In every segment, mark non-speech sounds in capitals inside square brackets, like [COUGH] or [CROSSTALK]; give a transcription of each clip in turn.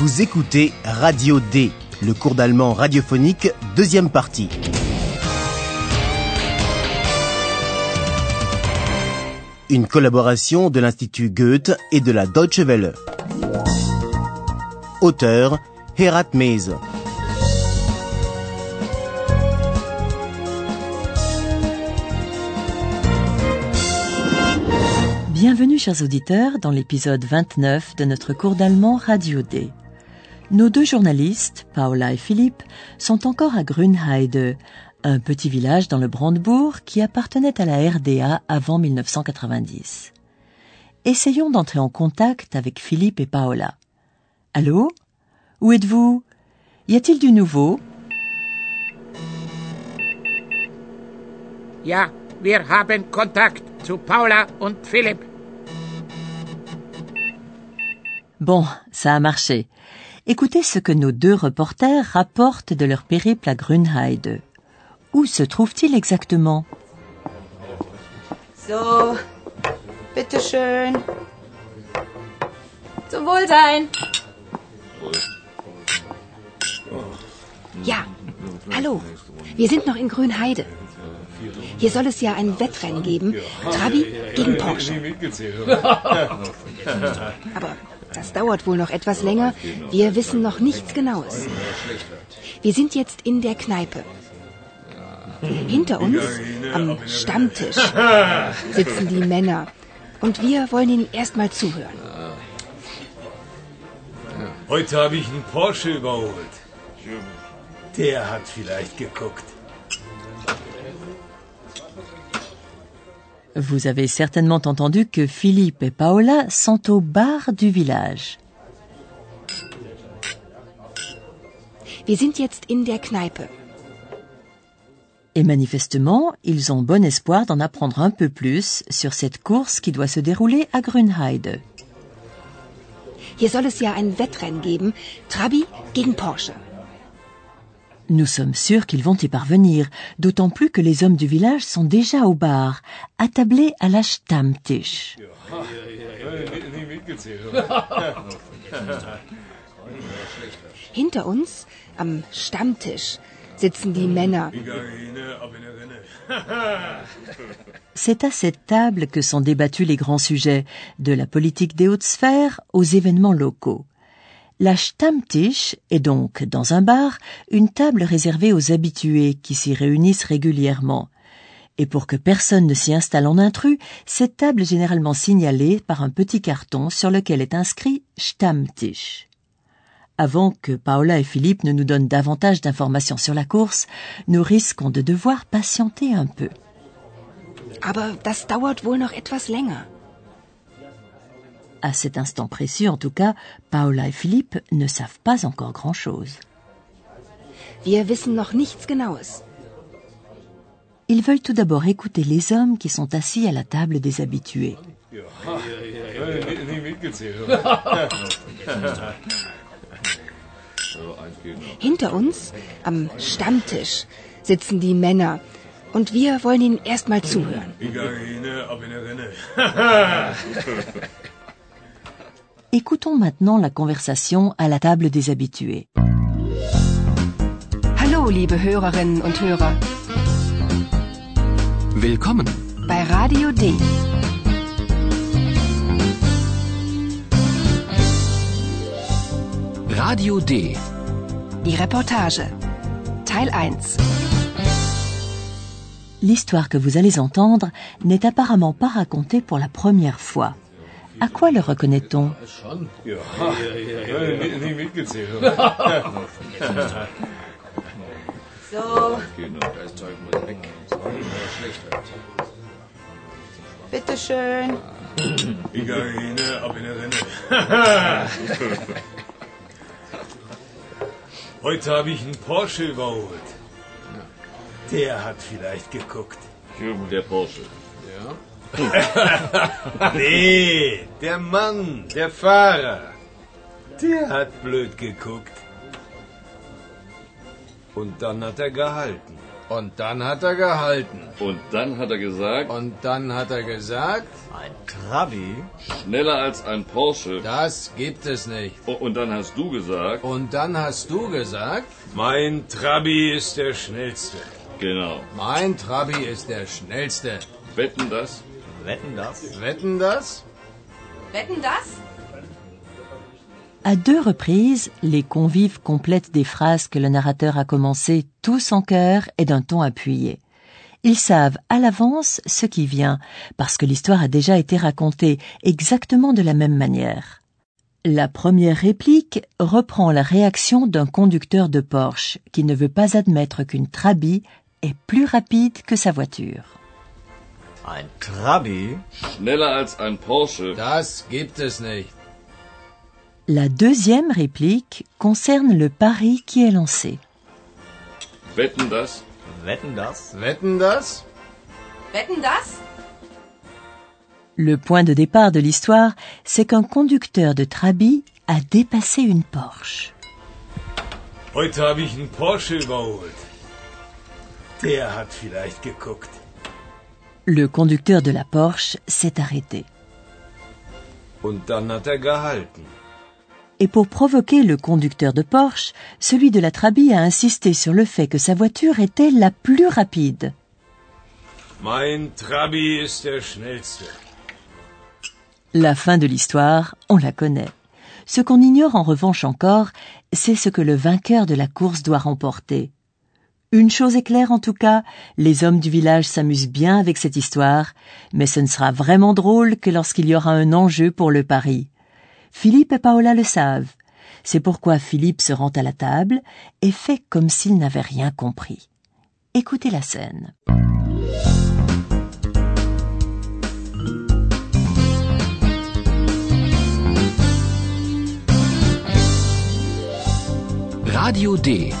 Vous écoutez Radio D, le cours d'allemand radiophonique, deuxième partie. Une collaboration de l'Institut Goethe et de la Deutsche Welle. Auteur Herat Mese. Bienvenue chers auditeurs dans l'épisode 29 de notre cours d'allemand Radio D. Nos deux journalistes, Paula et Philippe, sont encore à Grünheide, un petit village dans le Brandebourg qui appartenait à la RDA avant 1990. Essayons d'entrer en contact avec Philippe et Paola. Allô? Où êtes-vous? Y a-t-il du nouveau? Ja, wir haben Kontakt zu Paula und Philipp. Bon, ça a marché. Écoutez ce que nos deux reporters rapportent de leur périple à Grünheide. Où se trouve-t-il exactement? So, bitteschön. Zum Wohlsein. Ja, hallo. Wir sind noch in Grünheide. Hier soll es ja ein Wettrennen geben. Trabi gegen Porsche. [LAUGHS] Aber das dauert wohl noch etwas länger. Wir wissen noch nichts Genaues. Wir sind jetzt in der Kneipe. Hinter uns, am Stammtisch, sitzen die Männer. Und wir wollen ihnen erstmal zuhören. Heute habe ich einen Porsche überholt. Der hat vielleicht geguckt. Vous avez certainement entendu que Philippe et Paola sont au bar du village. Wir sind jetzt in der Kneipe. Et manifestement, ils ont bon espoir d'en apprendre un peu plus sur cette course qui doit se dérouler à Grünheide. Hier soll es ja ein Wettrennen geben. Trabi gegen Porsche. Nous sommes sûrs qu'ils vont y parvenir, d'autant plus que les hommes du village sont déjà au bar, attablés à la Stammtisch. Hinter uns, am Stammtisch, sitzen die Männer. C'est à cette table que sont débattus les grands sujets, de la politique des hautes sphères aux événements locaux. La Stammtisch est donc, dans un bar, une table réservée aux habitués qui s'y réunissent régulièrement. Et pour que personne ne s'y installe en intrus, cette table est généralement signalée par un petit carton sur lequel est inscrit Stammtisch. Avant que Paola et Philippe ne nous donnent davantage d'informations sur la course, nous risquons de devoir patienter un peu. Aber das dauert wohl noch etwas länger. À cet instant précis, en tout cas, Paola et Philippe ne savent pas encore grand-chose. Wir wissen noch nichts Genaues. Ils veulent tout d'abord écouter les hommes qui sont assis à la table des habitués. Hinter uns, am Stammtisch, sitzen die Männer. Und wir wollen ihnen erstmal zuhören. [LAUGHS] Écoutons maintenant la conversation à la table des habitués. Hallo, liebe Hörerinnen und Hörer. Willkommen. Bei Radio D. Radio D. Die Reportage. Teil 1. L'histoire que vous allez entendre n'est apparemment pas racontée pour la première fois. À quoi le reconnaît-on So, bitteschön. Heute habe ich einen Porsche überholt. Der hat vielleicht geguckt. Der Porsche. [LAUGHS] Nee, der Mann, der Fahrer. Der hat blöd geguckt. Und dann hat er gehalten. Und dann hat er gehalten. Und dann hat er gesagt, Und dann hat er gesagt, Ein Trabi? schneller als ein Porsche. das gibt es nicht. Und dann hast du gesagt, Und dann hast du gesagt, Mein Trabi ist der schnellste. genau. mein Trabi ist der schnellste. Wetten das? Wetten das? Wetten das? Wetten das? À deux reprises, les convives complètent des phrases que le narrateur a commencées tous en chœur et d'un ton appuyé. Ils savent à l'avance ce qui vient, parce que l'histoire a déjà été racontée exactement de la même manière. La première réplique reprend la réaction d'un conducteur de Porsche qui ne veut pas admettre qu'une Trabi est plus rapide que sa voiture. Ein Trabi? Schneller als ein Porsche. Das gibt es nicht. La deuxième réplique concerne le pari qui est lancé. Wetten das? Wetten das? Wetten das? Wetten das? Le point de départ de l'histoire, c'est qu'un conducteur de Trabi a dépassé une Porsche. Heute habe ich einen Porsche überholt. Der hat vielleicht geguckt. Le conducteur de la Porsche s'est arrêté. Et pour provoquer le conducteur de Porsche, celui de la Trabi a insisté sur le fait que sa voiture était la plus rapide. Mein Trabi ist der schnellste. La fin de l'histoire, on la connaît. Ce qu'on ignore en revanche encore, c'est ce que le vainqueur de la course doit remporter. Une chose est claire en tout cas, les hommes du village s'amusent bien avec cette histoire, mais ce ne sera vraiment drôle que lorsqu'il y aura un enjeu pour le pari. Philippe et Paola le savent. C'est pourquoi Philippe se rend à la table et fait comme s'il n'avait rien compris. Écoutez la scène. Radio D.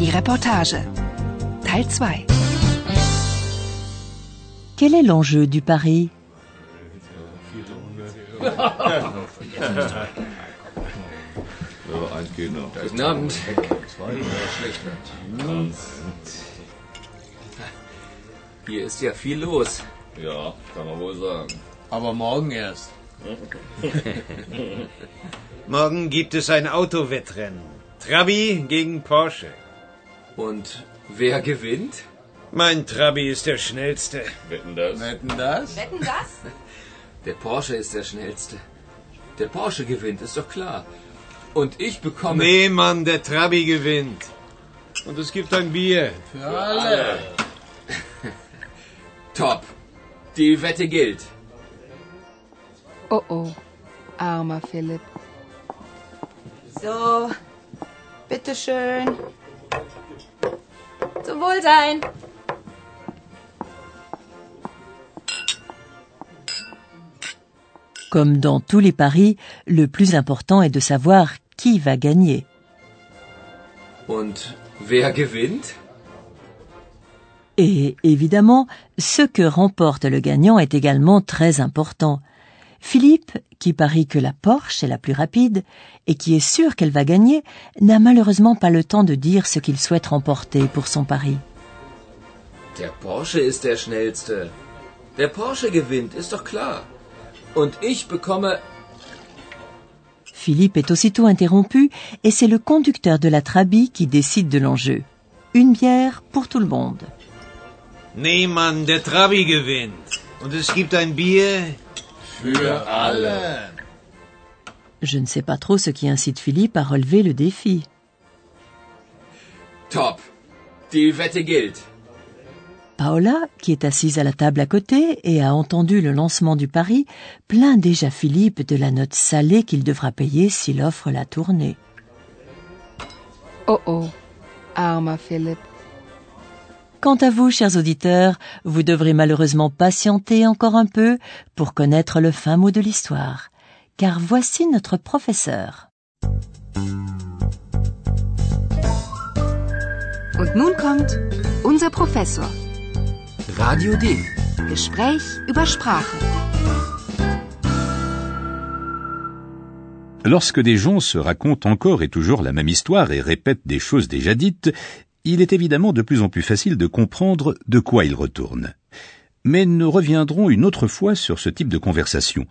Die Reportage. Teil 2. Quel est l'enjeu du pari Ein Kinder. Guten Abend. Hier ist ja viel los. Ja, kann man wohl sagen. Aber morgen erst. [LAUGHS] Morgen gibt es ein Autowettrennen. Trabi gegen Porsche. Und wer gewinnt? Mein Trabi ist der schnellste. Wetten das? Wetten das? Wetten das? [LAUGHS] Der Porsche ist der schnellste. Der Porsche gewinnt, ist doch klar. Und ich bekomme. Nee, Mann, der Trabi gewinnt. Und es gibt ein Bier. Für alle. [LAUGHS] Top. Die Wette gilt. Oh oh, armer Philipp. So, bitteschön. Zum Wohlsein. Comme dans tous les paris, le plus important est de savoir qui va gagner. Und wer gewinnt? Et évidemment, ce que remporte le gagnant est également très important. Philippe, qui parie que la Porsche est la plus rapide et qui est sûr qu'elle va gagner, n'a malheureusement pas le temps de dire ce qu'il souhaite remporter pour son pari. Der Porsche ist der schnellste. Der Porsche gewinnt, ist doch klar. Und ich bekomme. Philippe est aussitôt interrompu et c'est le conducteur de la Trabi qui décide de l'enjeu. Une bière pour tout le monde. Nee, Mann, der Trabi gewinnt. Und es gibt ein Bier. Für alle. Je ne sais pas trop ce qui incite Philippe à relever le défi. Top. Die Wette gilt. Paola, qui est assise à la table à côté et a entendu le lancement du pari, plaint déjà Philippe de la note salée qu'il devra payer s'il offre la tournée. Oh oh, armer Philipp. Quant à vous, chers auditeurs, vous devrez malheureusement patienter encore un peu pour connaître le fin mot de l'histoire. Car voici notre professeur. Und nun kommt unser Professor. Radio D. Gespräch über Sprache. Lorsque des gens se racontent encore et toujours la même histoire et répètent des choses déjà dites, il est évidemment de plus en plus facile de comprendre de quoi il retourne. Mais nous reviendrons une autre fois sur ce type de conversation,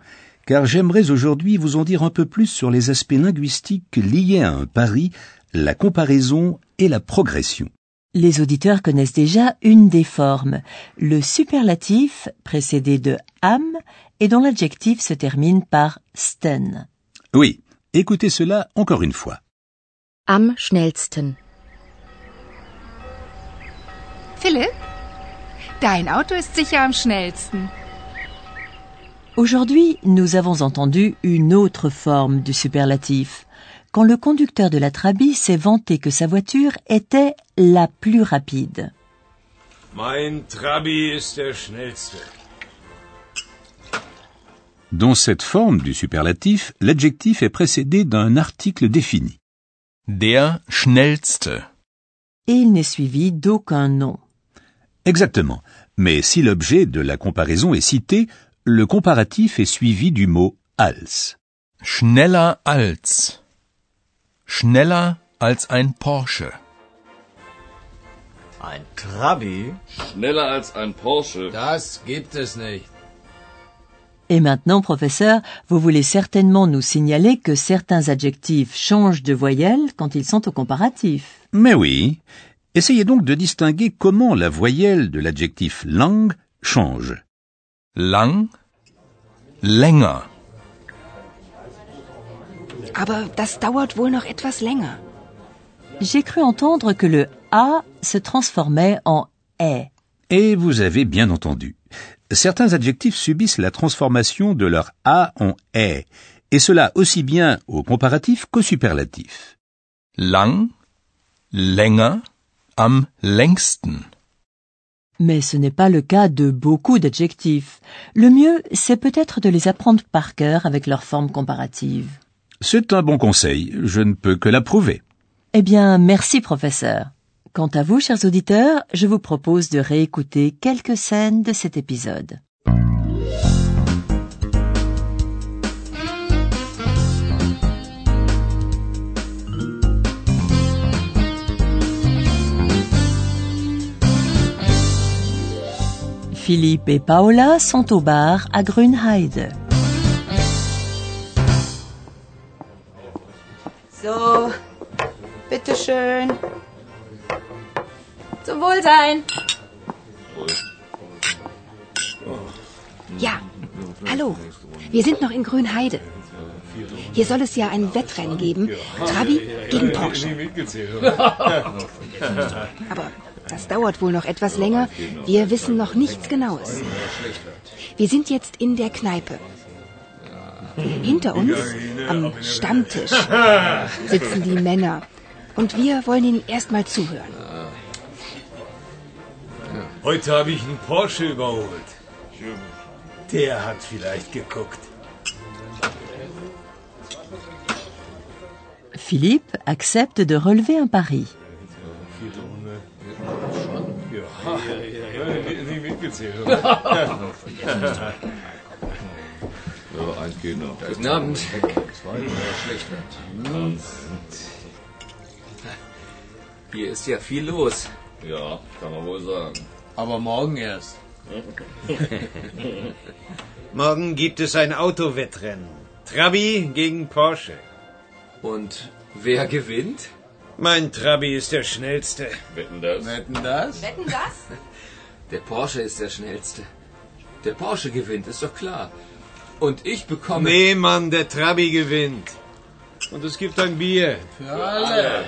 car j'aimerais aujourd'hui vous en dire un peu plus sur les aspects linguistiques liés à un pari, la comparaison et la progression. Les auditeurs connaissent déjà une des formes, le superlatif précédé de am et dont l'adjectif se termine par sten. Oui, écoutez cela encore une fois. Am schnellsten. Philipp, dein Auto ist sicher am schnellsten. Aujourd'hui, nous avons entendu une autre forme du superlatif, quand le conducteur de la Trabi s'est vanté que sa voiture était la plus rapide. Mein Trabi ist der schnellste. Dans cette forme du superlatif, l'adjectif est précédé d'un article défini. Der schnellste. Et il n'est suivi d'aucun nom. Exactement. Mais si l'objet de la comparaison est cité, le comparatif est suivi du mot als. Schneller als. Schneller als ein Porsche. Ein Trabi? Schneller als ein Porsche. Das gibt es nicht. Et maintenant, professeur, vous voulez certainement nous signaler que certains adjectifs changent de voyelle quand ils sont au comparatif. Mais oui. Essayez donc de distinguer comment la voyelle de l'adjectif lang change. Lang, länger. Aber das dauert wohl noch etwas länger. J'ai cru entendre que le A se transformait en est. Et vous avez bien entendu. Certains adjectifs subissent la transformation de leur A en est, et cela aussi bien au comparatif qu'au superlatif. Lang, länger, am längsten. Mais ce n'est pas le cas de beaucoup d'adjectifs. Le mieux, c'est peut-être de les apprendre par cœur avec leur forme comparative. C'est un bon conseil, je ne peux que l'approuver. Eh bien, merci professeur. Quant à vous, chers auditeurs, je vous propose de réécouter quelques scènes de cet épisode. Philippe et Paola sont au bar à Grünheide. So, bitteschön. Zum Wohlsein. Ja, hallo. Wir sind noch in Grünheide. Hier soll es ja ein Wettrennen geben. Trabi gegen Porsche. [LAUGHS] Aber das dauert wohl noch etwas länger. Wir wissen noch nichts Genaues. Wir sind jetzt in der Kneipe. Hinter uns, am Stammtisch, [LAUGHS] sitzen die Männer. Und wir wollen ihnen erstmal zuhören. Heute habe ich einen Porsche überholt. Der hat vielleicht geguckt. Philippe accepte de relever un pari. [LAUGHS] Ja, eins geht noch. Guten Abend. Zwei oder schlechter. Hier ist ja viel los. Ja, kann man wohl sagen. Aber morgen erst. [LAUGHS] Morgen gibt es ein Autowettrennen. Trabi gegen Porsche. Und wer gewinnt? Mein Trabi ist der schnellste. Wetten das? Wetten das? Wetten das? [LAUGHS] Der Porsche ist der schnellste. Der Porsche gewinnt, ist doch klar. Und ich bekomme. Nee, Mann, der Trabi gewinnt. Und es gibt ein Bier. Für alle.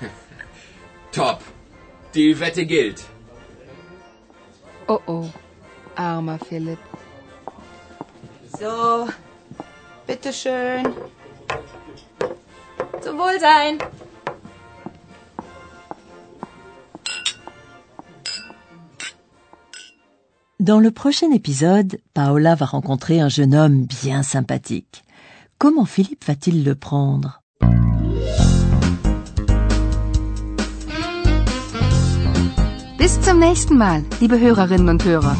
[LAUGHS] Top. Die Wette gilt. Oh oh, armer Philipp. So, bitteschön. Zum Wohlsein. Dans le prochain épisode, Paola va rencontrer un jeune homme bien sympathique. Comment Philippe va-t-il le prendre? Bis zum nächsten Mal, liebe Hörerinnen und Hörer.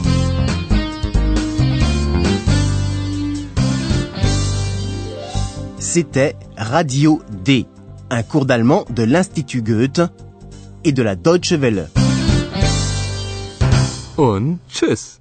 C'était Radio D, un cours d'allemand de l'Institut Goethe et de la Deutsche Welle. Und tschüss.